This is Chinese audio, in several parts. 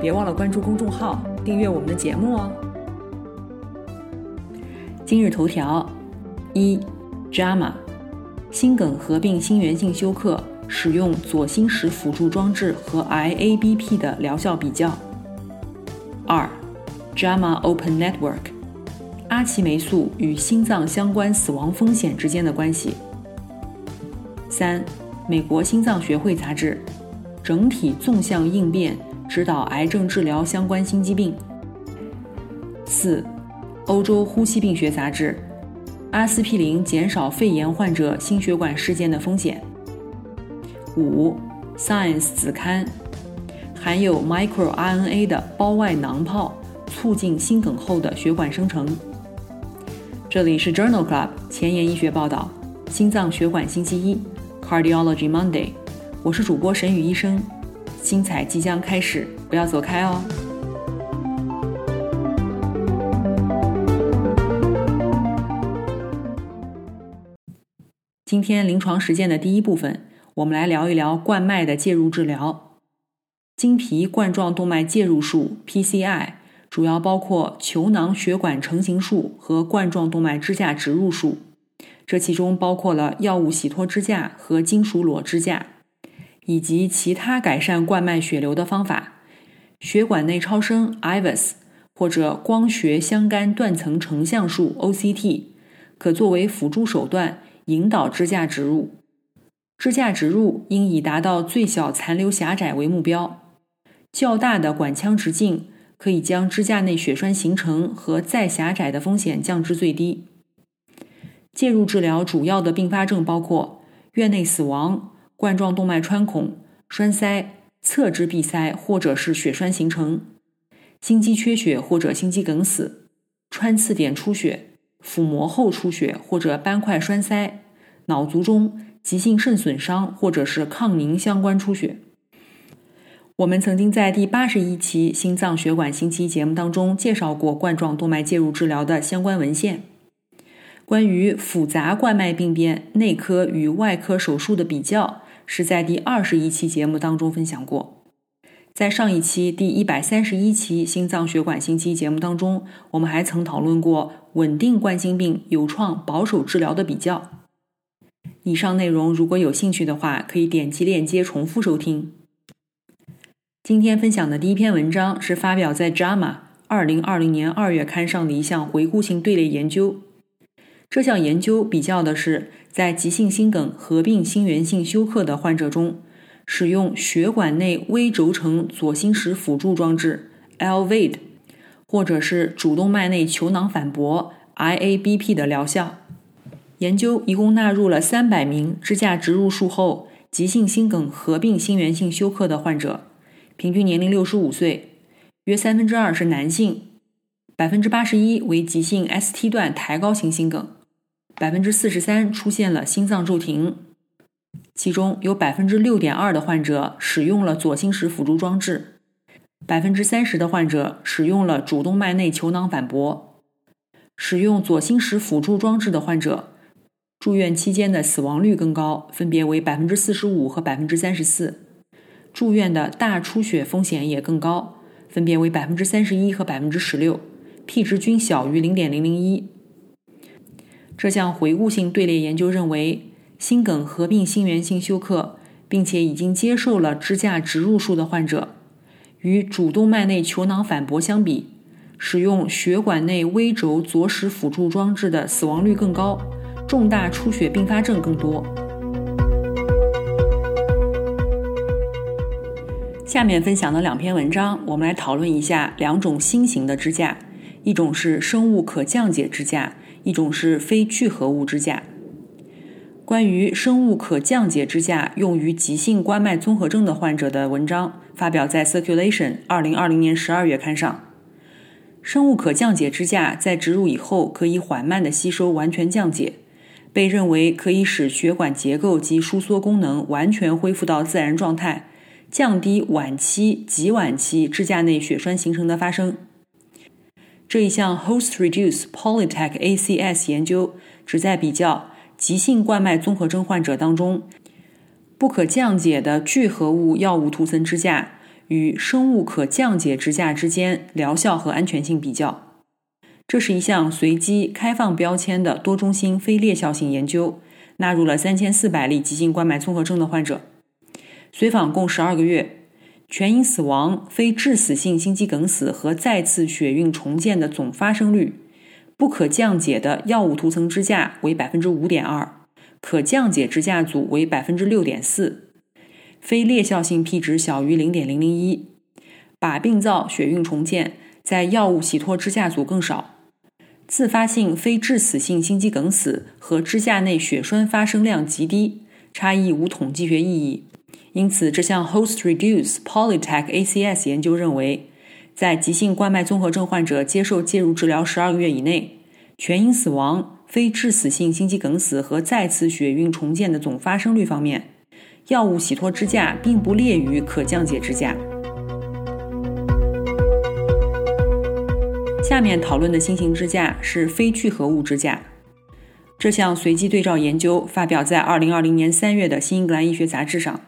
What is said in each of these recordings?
别忘了关注公众号，订阅我们的节目哦。今日头条：一，JAMA，心梗合并心源性休克使用左心室辅助装置和 IABP 的疗效比较。二，JAMA Open Network，阿奇霉素与心脏相关死亡风险之间的关系。三，美国心脏学会杂志，整体纵向应变。指导癌症治疗相关心肌病。四，欧洲呼吸病学杂志，阿司匹林减少肺炎患者心血管事件的风险。五，Science 子刊，含有 microRNA 的胞外囊泡促进心梗后的血管生成。这里是 Journal Club 前沿医学报道，心脏血管星期一，Cardiology Monday，我是主播沈宇医生。精彩即将开始，不要走开哦！今天临床实践的第一部分，我们来聊一聊冠脉的介入治疗。经皮冠状动脉介入术 （PCI） 主要包括球囊血管成形术和冠状动脉支架植入术，这其中包括了药物洗脱支架和金属裸支架。以及其他改善冠脉血流的方法，血管内超声 （IVUS） 或者光学相干断层成像术 （OCT） 可作为辅助手段引导支架植入。支架植入应以达到最小残留狭窄为目标。较大的管腔直径可以将支架内血栓形成和再狭窄的风险降至最低。介入治疗主要的并发症包括院内死亡。冠状动脉穿孔、栓塞、侧支闭塞或者是血栓形成、心肌缺血或者心肌梗死、穿刺点出血、腹膜后出血或者斑块栓塞、脑卒中、急性肾损伤或者是抗凝相关出血。我们曾经在第八十一期心脏血管星期节目当中介绍过冠状动脉介入治疗的相关文献。关于复杂冠脉病变内科与外科手术的比较。是在第二十一期节目当中分享过，在上一期第一百三十一期心脏血管星期节目当中，我们还曾讨论过稳定冠心病有创保守治疗的比较。以上内容如果有兴趣的话，可以点击链接重复收听。今天分享的第一篇文章是发表在《JAMA》二零二零年二月刊上的一项回顾性队列研究。这项研究比较的是，在急性心梗合并心源性休克的患者中，使用血管内微轴承左心室辅助装置 （LVAD） 或者是主动脉内球囊反搏 （IABP） 的疗效。研究一共纳入了三百名支架植入术后急性心梗合并心源性休克的患者，平均年龄六十五岁，约三分之二是男性，百分之八十一为急性 ST 段抬高型心梗。百分之四十三出现了心脏骤停，其中有百分之六点二的患者使用了左心室辅助装置，百分之三十的患者使用了主动脉内球囊反搏。使用左心室辅助装置的患者，住院期间的死亡率更高，分别为百分之四十五和百分之三十四，住院的大出血风险也更高，分别为百分之三十一和百分之十六，P 值均小于零点零零一。这项回顾性队列研究认为，心梗合并心源性休克，并且已经接受了支架植入术的患者，与主动脉内球囊反搏相比，使用血管内微轴左室辅助装置的死亡率更高，重大出血并发症更多。下面分享的两篇文章，我们来讨论一下两种新型的支架，一种是生物可降解支架。一种是非聚合物支架。关于生物可降解支架用于急性冠脉综合征的患者的文章发表在《Circulation》二零二零年十二月刊上。生物可降解支架在植入以后可以缓慢的吸收完全降解，被认为可以使血管结构及收缩功能完全恢复到自然状态，降低晚期、及晚期支架内血栓形成的发生。这一项 HostReduce Polytech ACS 研究旨在比较急性冠脉综合征患者当中不可降解的聚合物药物涂层支架与生物可降解支架之间疗效和安全性比较。这是一项随机开放标签的多中心非裂效性研究，纳入了三千四百例急性冠脉综合征的患者，随访共十二个月。全因死亡、非致死性心肌梗死和再次血运重建的总发生率，不可降解的药物涂层支架为百分之五点二，可降解支架组为百分之六点四，非裂效性 P 值小于零点零零一，靶病灶血运重建在药物洗脱支架组更少，自发性非致死性心肌梗死和支架内血栓发生量极低，差异无统计学意义。因此，这项 Host Reduce Polytech ACS 研究认为，在急性冠脉综合征患者接受介入治疗十二个月以内，全因死亡、非致死性心肌梗死和再次血运重建的总发生率方面，药物洗脱支架并不劣于可降解支架。下面讨论的新型支架是非聚合物支架。这项随机对照研究发表在二零二零年三月的《新英格兰医学杂志》上。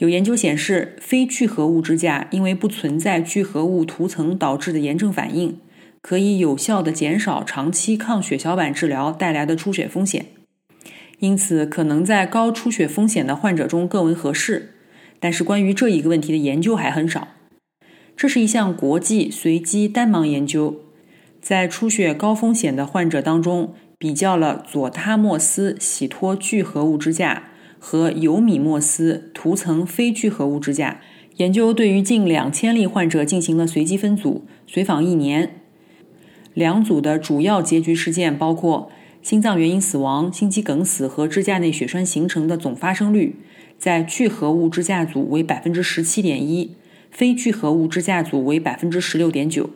有研究显示，非聚合物支架因为不存在聚合物涂层导致的炎症反应，可以有效的减少长期抗血小板治疗带来的出血风险，因此可能在高出血风险的患者中更为合适。但是，关于这一个问题的研究还很少。这是一项国际随机单盲研究，在出血高风险的患者当中，比较了佐他莫斯洗脱聚合物支架。和尤米莫斯涂层非聚合物支架研究对于近两千例患者进行了随机分组，随访一年。两组的主要结局事件包括心脏原因死亡、心肌梗死和支架内血栓形成的总发生率，在聚合物支架组为百分之十七点一，非聚合物支架组为百分之十六点九。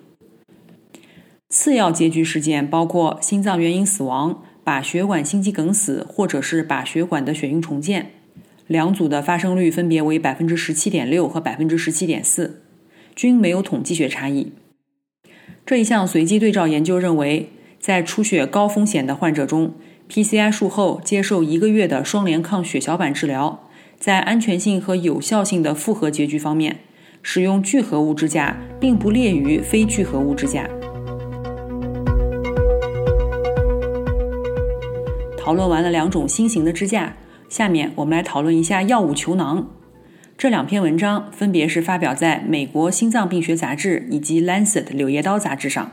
次要结局事件包括心脏原因死亡。靶血管心肌梗死，或者是靶血管的血运重建，两组的发生率分别为百分之十七点六和百分之十七点四，均没有统计学差异。这一项随机对照研究认为，在出血高风险的患者中，PCI 术后接受一个月的双联抗血小板治疗，在安全性和有效性的复合结局方面，使用聚合物支架并不劣于非聚合物支架。讨论完了两种新型的支架，下面我们来讨论一下药物球囊。这两篇文章分别是发表在美国心脏病学杂志以及《Lancet》柳叶刀杂志上。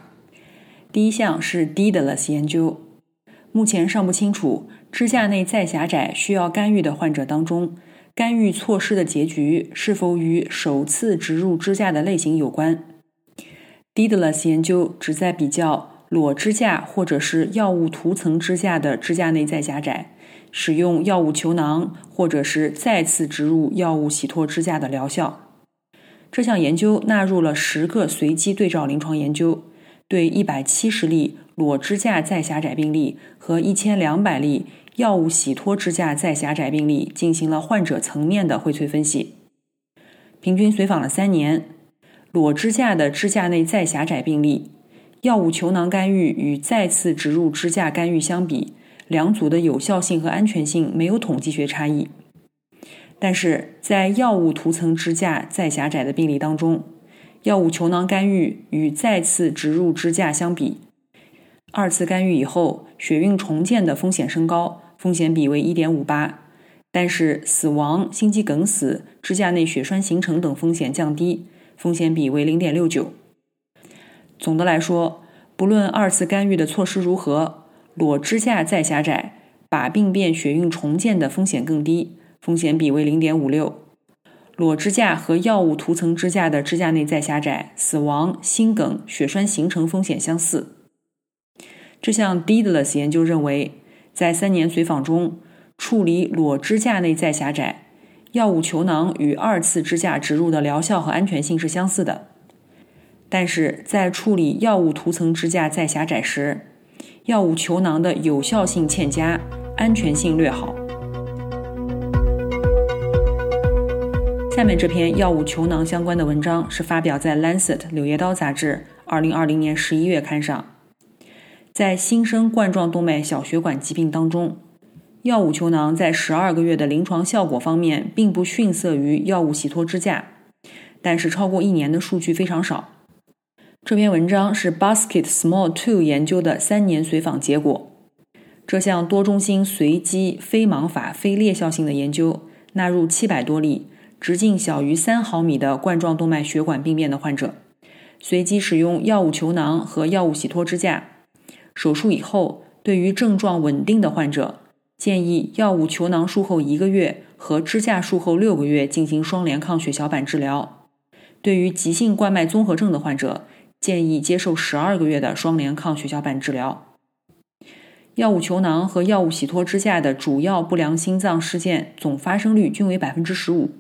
第一项是 Dedalus 研究，目前尚不清楚支架内再狭窄需要干预的患者当中，干预措施的结局是否与首次植入支架的类型有关。Dedalus 研究旨在比较。裸支架或者是药物涂层支架的支架内再狭窄，使用药物球囊或者是再次植入药物洗脱支架的疗效。这项研究纳入了十个随机对照临床研究，对一百七十例裸支架再狭窄病例和一千两百例药物洗脱支架再狭窄病例进行了患者层面的荟萃分析。平均随访了三年，裸支架的支架内再狭窄病例。药物球囊干预与再次植入支架干预相比，两组的有效性和安全性没有统计学差异。但是在药物涂层支架再狭窄的病例当中，药物球囊干预与再次植入支架相比，二次干预以后血运重建的风险升高，风险比为1.58，但是死亡、心肌梗死、支架内血栓形成等风险降低，风险比为0.69。总的来说，不论二次干预的措施如何，裸支架再狭窄，把病变血运重建的风险更低，风险比为零点五六。裸支架和药物涂层支架的支架内再狭窄，死亡、心梗、血栓形成风险相似。这项 Dedalus 研究认为，在三年随访中，处理裸支架内再狭窄，药物球囊与二次支架植入的疗效和安全性是相似的，但是在处理药物涂层支架再狭窄时，药物球囊的有效性欠佳，安全性略好。下面这篇药物球囊相关的文章是发表在《Lancet》柳叶刀杂志二零二零年十一月刊上，在新生冠状动脉小血管疾病当中。药物球囊在十二个月的临床效果方面并不逊色于药物洗脱支架，但是超过一年的数据非常少。这篇文章是 Basket Small Two 研究的三年随访结果。这项多中心随机非盲法非裂效性的研究纳入七百多例直径小于三毫米的冠状动脉血管病变的患者，随机使用药物球囊和药物洗脱支架。手术以后，对于症状稳定的患者。建议药物球囊术后一个月和支架术后六个月进行双联抗血小板治疗。对于急性冠脉综合症的患者，建议接受十二个月的双联抗血小板治疗。药物球囊和药物洗脱支架的主要不良心脏事件总发生率均为百分之十五，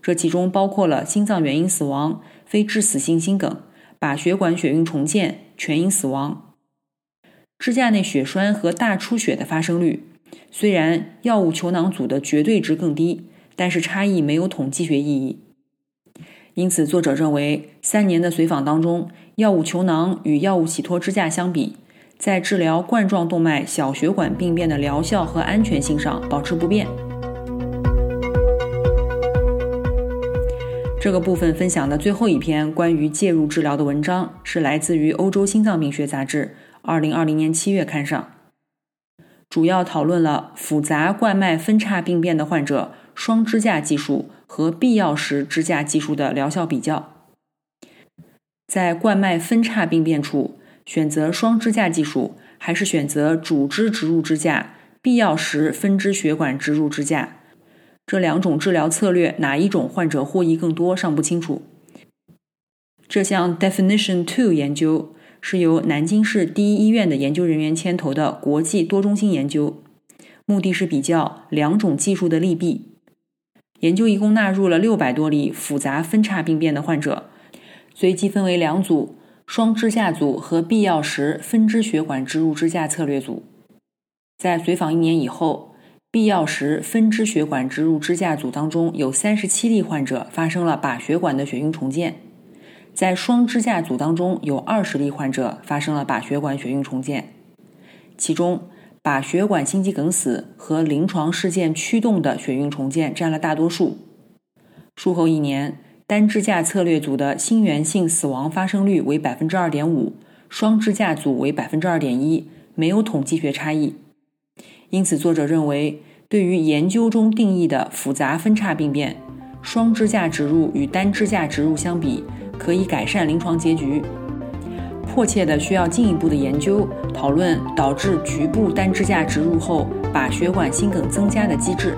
这其中包括了心脏原因死亡、非致死性心梗、靶血管血运重建、全因死亡。支架内血栓和大出血的发生率。虽然药物球囊组的绝对值更低，但是差异没有统计学意义。因此，作者认为，三年的随访当中，药物球囊与药物洗脱支架相比，在治疗冠状动脉小血管病变的疗效和安全性上保持不变。这个部分分享的最后一篇关于介入治疗的文章，是来自于《欧洲心脏病学杂志》二零二零年七月刊上。主要讨论了复杂冠脉分叉病变的患者双支架技术和必要时支架技术的疗效比较。在冠脉分叉病变处，选择双支架技术还是选择主支植入支架，必要时分支血管植入支架，这两种治疗策略哪一种患者获益更多尚不清楚。这项 Definition Two 研究。是由南京市第一医院的研究人员牵头的国际多中心研究，目的是比较两种技术的利弊。研究一共纳入了六百多例复杂分叉病变的患者，随机分为两组：双支架组和必要时分支血管植入支架策略组。在随访一年以后，必要时分支血管植入支架组当中有三十七例患者发生了靶血管的血运重建。在双支架组当中，有二十例患者发生了靶血管血运重建，其中靶血管心肌梗死和临床事件驱动的血运重建占了大多数。术后一年，单支架策略组的心源性死亡发生率为百分之二点五，双支架组为百分之二点一，没有统计学差异。因此，作者认为，对于研究中定义的复杂分叉病变，双支架植入与单支架植入相比。可以改善临床结局，迫切的需要进一步的研究讨论导致局部单支架植入后把血管心梗增加的机制。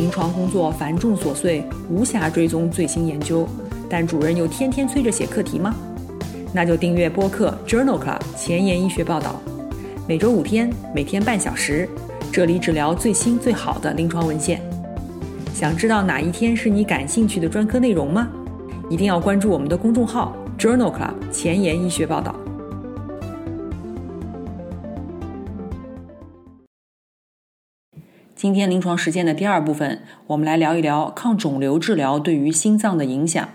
临床工作繁重琐碎，无暇追踪最新研究，但主任又天天催着写课题吗？那就订阅播客 Journal Club 前沿医学报道，每周五天，每天半小时，这里只聊最新最好的临床文献。想知道哪一天是你感兴趣的专科内容吗？一定要关注我们的公众号 Journal Club 前沿医学报道。今天临床实践的第二部分，我们来聊一聊抗肿瘤治疗对于心脏的影响。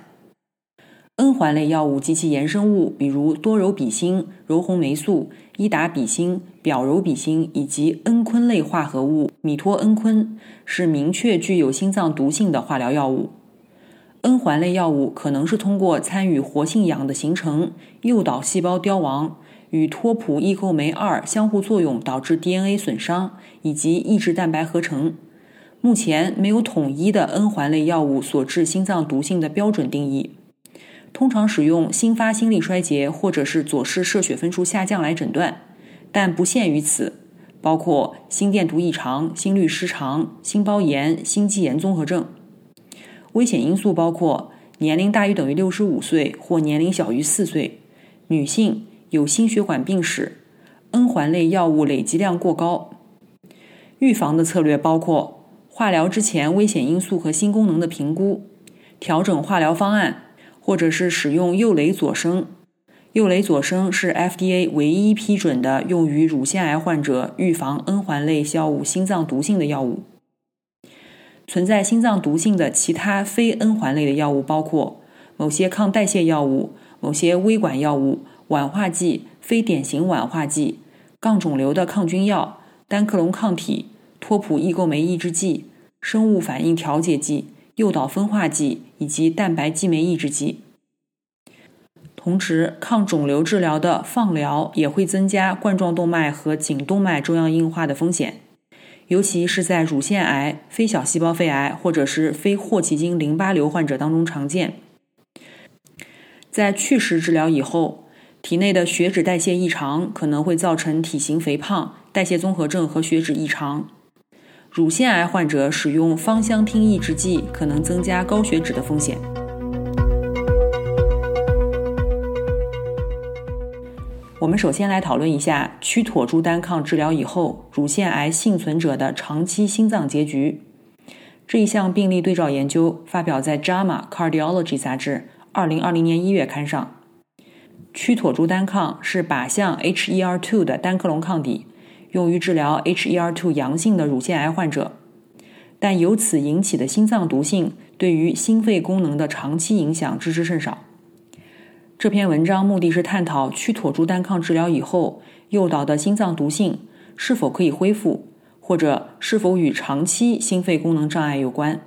N 环类药物及其衍生物，比如多柔比星、柔红霉素、伊达比星、表柔比星以及 N 醌类化合物米托 N 醌，是明确具有心脏毒性的化疗药物。N 环类药物可能是通过参与活性氧的形成，诱导细胞凋亡，与托普异构酶二相互作用导致 DNA 损伤，以及抑制蛋白合成。目前没有统一的 N 环类药物所致心脏毒性的标准定义。通常使用心发心力衰竭或者是左室射血分数下降来诊断，但不限于此，包括心电图异常、心律失常、心包炎、心肌炎综合症。危险因素包括年龄大于等于六十五岁或年龄小于四岁，女性有心血管病史，N 环类药物累积量过高。预防的策略包括化疗之前危险因素和新功能的评估，调整化疗方案，或者是使用右雷左生。右雷左生是 FDA 唯一批准的用于乳腺癌患者预防 N 环类药物心脏毒性的药物。存在心脏毒性的其他非 N 环类的药物包括某些抗代谢药物、某些微管药物、烷化剂、非典型烷化剂、抗肿瘤的抗菌药、单克隆抗体、托普异构酶抑制剂、生物反应调节剂、诱导分化剂以及蛋白激酶抑制剂。同时，抗肿瘤治疗的放疗也会增加冠状动脉和颈动脉粥样硬化的风险，尤其是在乳腺癌、非小细胞肺癌或者是非霍奇金淋巴瘤患者当中常见。在去势治疗以后，体内的血脂代谢异常可能会造成体型肥胖、代谢综合症和血脂异常。乳腺癌患者使用芳香烃抑制剂可能增加高血脂的风险。我们首先来讨论一下曲妥珠单抗治疗以后乳腺癌幸存者的长期心脏结局。这一项病例对照研究发表在《JAMA Cardiology》杂志2020年1月刊上。曲妥珠单抗是靶向 HER2 的单克隆抗体，用于治疗 HER2 阳性的乳腺癌患者，但由此引起的心脏毒性对于心肺功能的长期影响知之甚少。这篇文章目的是探讨曲妥珠单抗治疗以后诱导的心脏毒性是否可以恢复，或者是否与长期心肺功能障碍有关。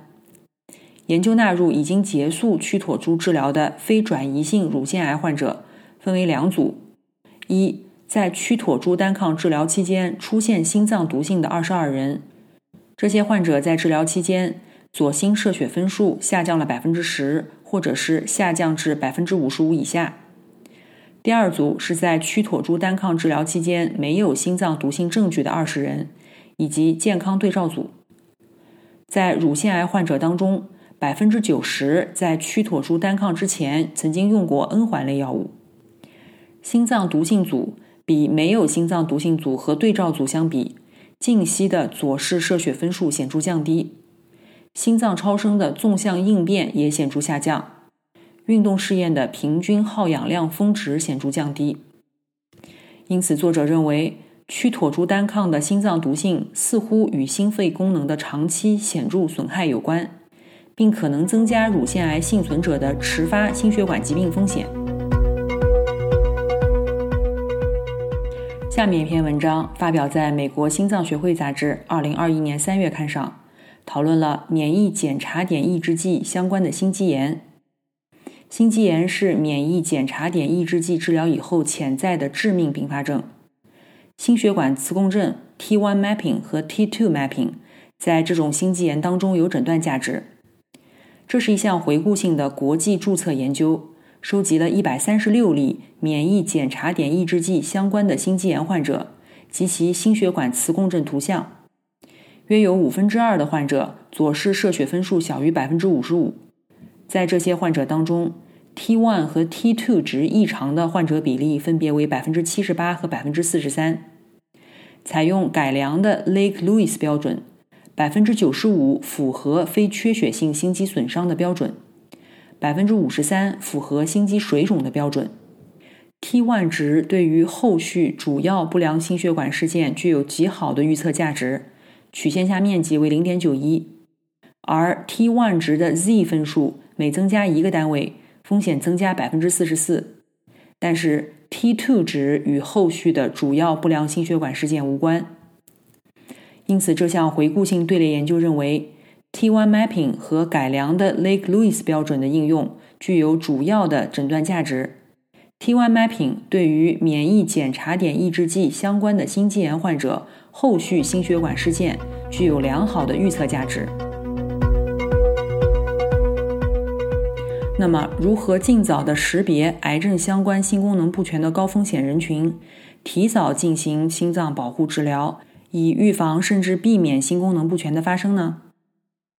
研究纳入已经结束曲妥珠治疗的非转移性乳腺癌患者，分为两组：一，在曲妥珠单抗治疗期间出现心脏毒性的二十二人，这些患者在治疗期间左心射血分数下降了百分之十。或者是下降至百分之五十五以下。第二组是在曲妥珠单抗治疗期间没有心脏毒性证据的二十人，以及健康对照组。在乳腺癌患者当中，百分之九十在曲妥珠单抗之前曾经用过 N 环类药物。心脏毒性组比没有心脏毒性组和对照组相比，静息的左室射血分数显著降低。心脏超声的纵向应变也显著下降，运动试验的平均耗氧量峰值显著降低。因此，作者认为曲妥珠单抗的心脏毒性似乎与心肺功能的长期显著损害有关，并可能增加乳腺癌幸存者的迟发心血管疾病风险。下面一篇文章发表在美国心脏学会杂志二零二一年三月刊上。讨论了免疫检查点抑制剂相关的心肌炎。心肌炎是免疫检查点抑制剂治疗以后潜在的致命并发症。心血管磁共振 T1 mapping 和 T2 mapping 在这种心肌炎当中有诊断价值。这是一项回顾性的国际注册研究，收集了一百三十六例免疫检查点抑制剂相关的心肌炎患者及其心血管磁共振图像。约有五分之二的患者左室射血分数小于百分之五十五，在这些患者当中，T1 和 T2 值异常的患者比例分别为百分之七十八和百分之四十三。采用改良的 Lake Louis 标准，百分之九十五符合非缺血性心肌损伤的标准，百分之五十三符合心肌水肿的标准。T1 值对于后续主要不良心血管事件具有极好的预测价值。曲线下面积为零点九一，而 T1 值的 Z 分数每增加一个单位，风险增加百分之四十四。但是 T2 值与后续的主要不良心血管事件无关。因此，这项回顾性队列研究认为，T1 mapping 和改良的 Lake Lewis 标准的应用具有主要的诊断价值。T1 mapping 对于免疫检查点抑制剂相关的心肌炎患者。后续心血管事件具有良好的预测价值。那么，如何尽早的识别癌症相关心功能不全的高风险人群，提早进行心脏保护治疗，以预防甚至避免心功能不全的发生呢？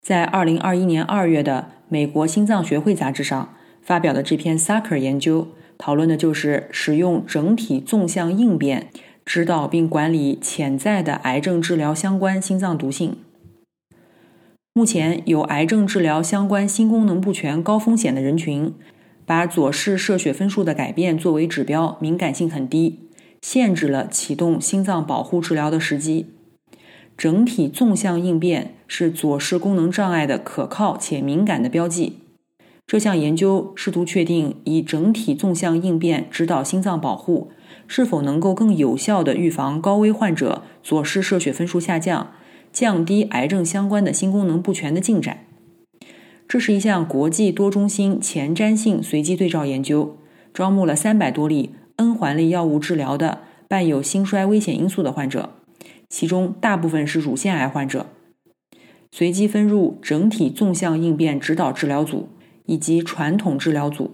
在二零二一年二月的《美国心脏学会杂志》上发表的这篇 Sacker 研究，讨论的就是使用整体纵向应变。指导并管理潜在的癌症治疗相关心脏毒性。目前有癌症治疗相关心功能不全高风险的人群，把左室射血分数的改变作为指标，敏感性很低，限制了启动心脏保护治疗的时机。整体纵向应变是左室功能障碍的可靠且敏感的标记。这项研究试图确定，以整体纵向应变指导心脏保护是否能够更有效地预防高危患者左室射血分数下降。降低癌症相关的心功能不全的进展。这是一项国际多中心前瞻性随机对照研究，招募了三百多例 N 环类药物治疗的伴有心衰危险因素的患者，其中大部分是乳腺癌患者。随机分入整体纵向应变指导治疗组以及传统治疗组。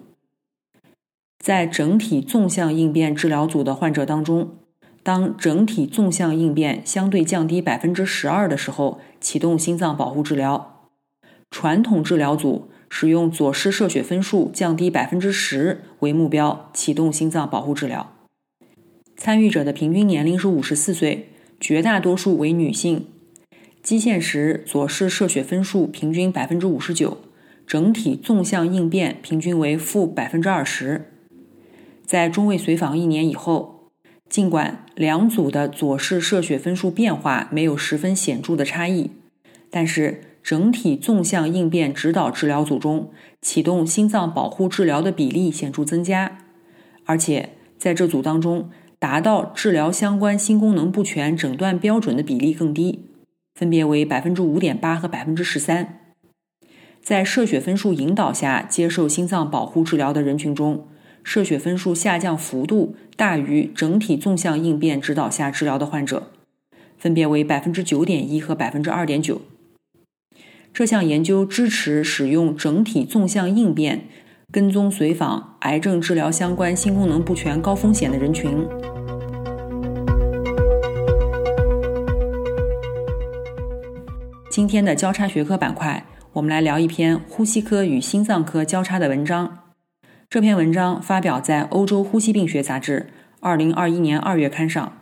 在整体纵向应变治疗组的患者当中。当整体纵向应变相对降低百分之十二的时候，启动心脏保护治疗。传统治疗组使用左室射血分数降低百分之十为目标，启动心脏保护治疗。参与者的平均年龄是五十四岁，绝大多数为女性。基线时左室射血分数平均百分之五十九，整体纵向应变平均为负百分之二十。在中位随访一年以后。尽管两组的左室射血分数变化没有十分显著的差异，但是整体纵向应变指导治疗组中启动心脏保护治疗的比例显著增加，而且在这组当中，达到治疗相关心功能不全诊断标准的比例更低，分别为百分之五点八和百分之十三。在射血分数引导下接受心脏保护治疗的人群中。射血分数下降幅度大于整体纵向应变指导下治疗的患者，分别为百分之九点一和百分之二点九。这项研究支持使用整体纵向应变跟踪随访癌症治疗相关心功能不全高风险的人群。今天的交叉学科板块，我们来聊一篇呼吸科与心脏科交叉的文章。这篇文章发表在《欧洲呼吸病学杂志》二零二一年二月刊上。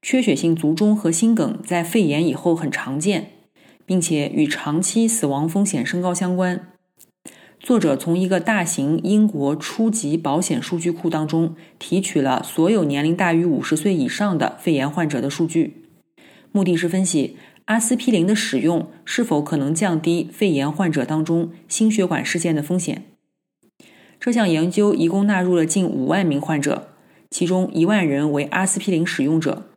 缺血性卒中和心梗在肺炎以后很常见，并且与长期死亡风险升高相关。作者从一个大型英国初级保险数据库当中提取了所有年龄大于五十岁以上的肺炎患者的数据，目的是分析阿司匹林的使用是否可能降低肺炎患者当中心血管事件的风险。这项研究一共纳入了近五万名患者，其中一万人为阿司匹林使用者。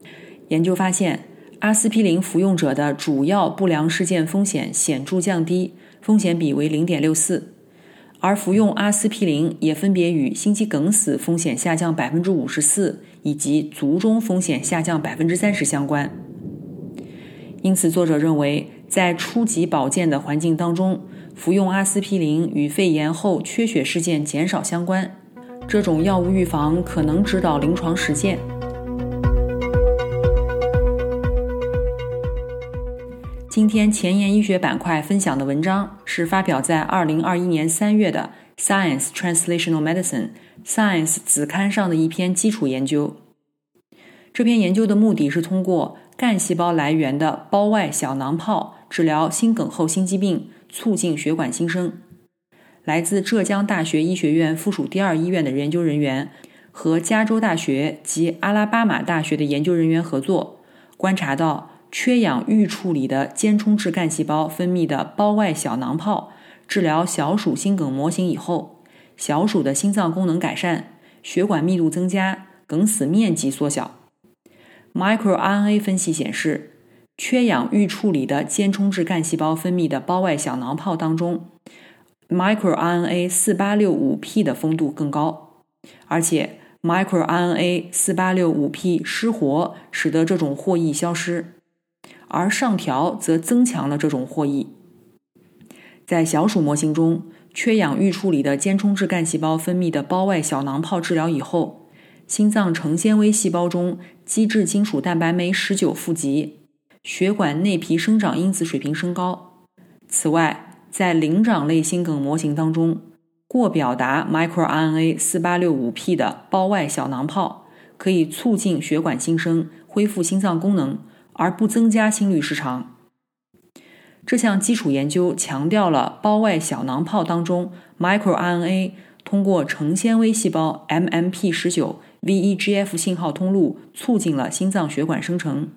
研究发现，阿司匹林服用者的主要不良事件风险显著降低，风险比为零点六四。而服用阿司匹林也分别与心肌梗死风险下降百分之五十四以及卒中风险下降百分之三十相关。因此，作者认为，在初级保健的环境当中。服用阿司匹林与肺炎后缺血事件减少相关，这种药物预防可能指导临床实践。今天前沿医学板块分享的文章是发表在二零二一年三月的《Science Translational Medicine》Science 子刊上的一篇基础研究。这篇研究的目的是通过干细胞来源的胞外小囊泡治疗心梗后心肌病。促进血管新生。来自浙江大学医学院附属第二医院的研究人员和加州大学及阿拉巴马大学的研究人员合作，观察到缺氧预处理的间充质干细胞分泌的胞外小囊泡治疗小鼠心梗模型以后，小鼠的心脏功能改善，血管密度增加，梗死面积缩小。microRNA 分析显示。缺氧预处理的间充质干细胞分泌的胞外小囊泡当中，microRNA 四八六五 P 的丰度更高，而且 microRNA 四八六五 P 失活使得这种获益消失，而上调则增强了这种获益。在小鼠模型中，缺氧预处理的间充质干细胞分泌的胞外小囊泡治疗以后，心脏成纤维细胞中基质金属蛋白酶十九负极。血管内皮生长因子水平升高。此外，在灵长类心梗模型当中，过表达 microRNA 四八六五 P 的胞外小囊泡可以促进血管新生，恢复心脏功能，而不增加心律失常。这项基础研究强调了胞外小囊泡当中 microRNA 通过成纤维细胞 MMP19 VEGF 信号通路促进了心脏血管生成。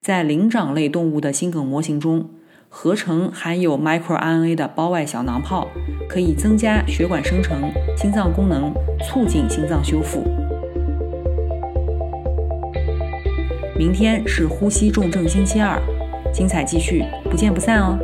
在灵长类动物的心梗模型中，合成含有 microRNA 的胞外小囊泡可以增加血管生成、心脏功能，促进心脏修复。明天是呼吸重症星期二，精彩继续，不见不散哦。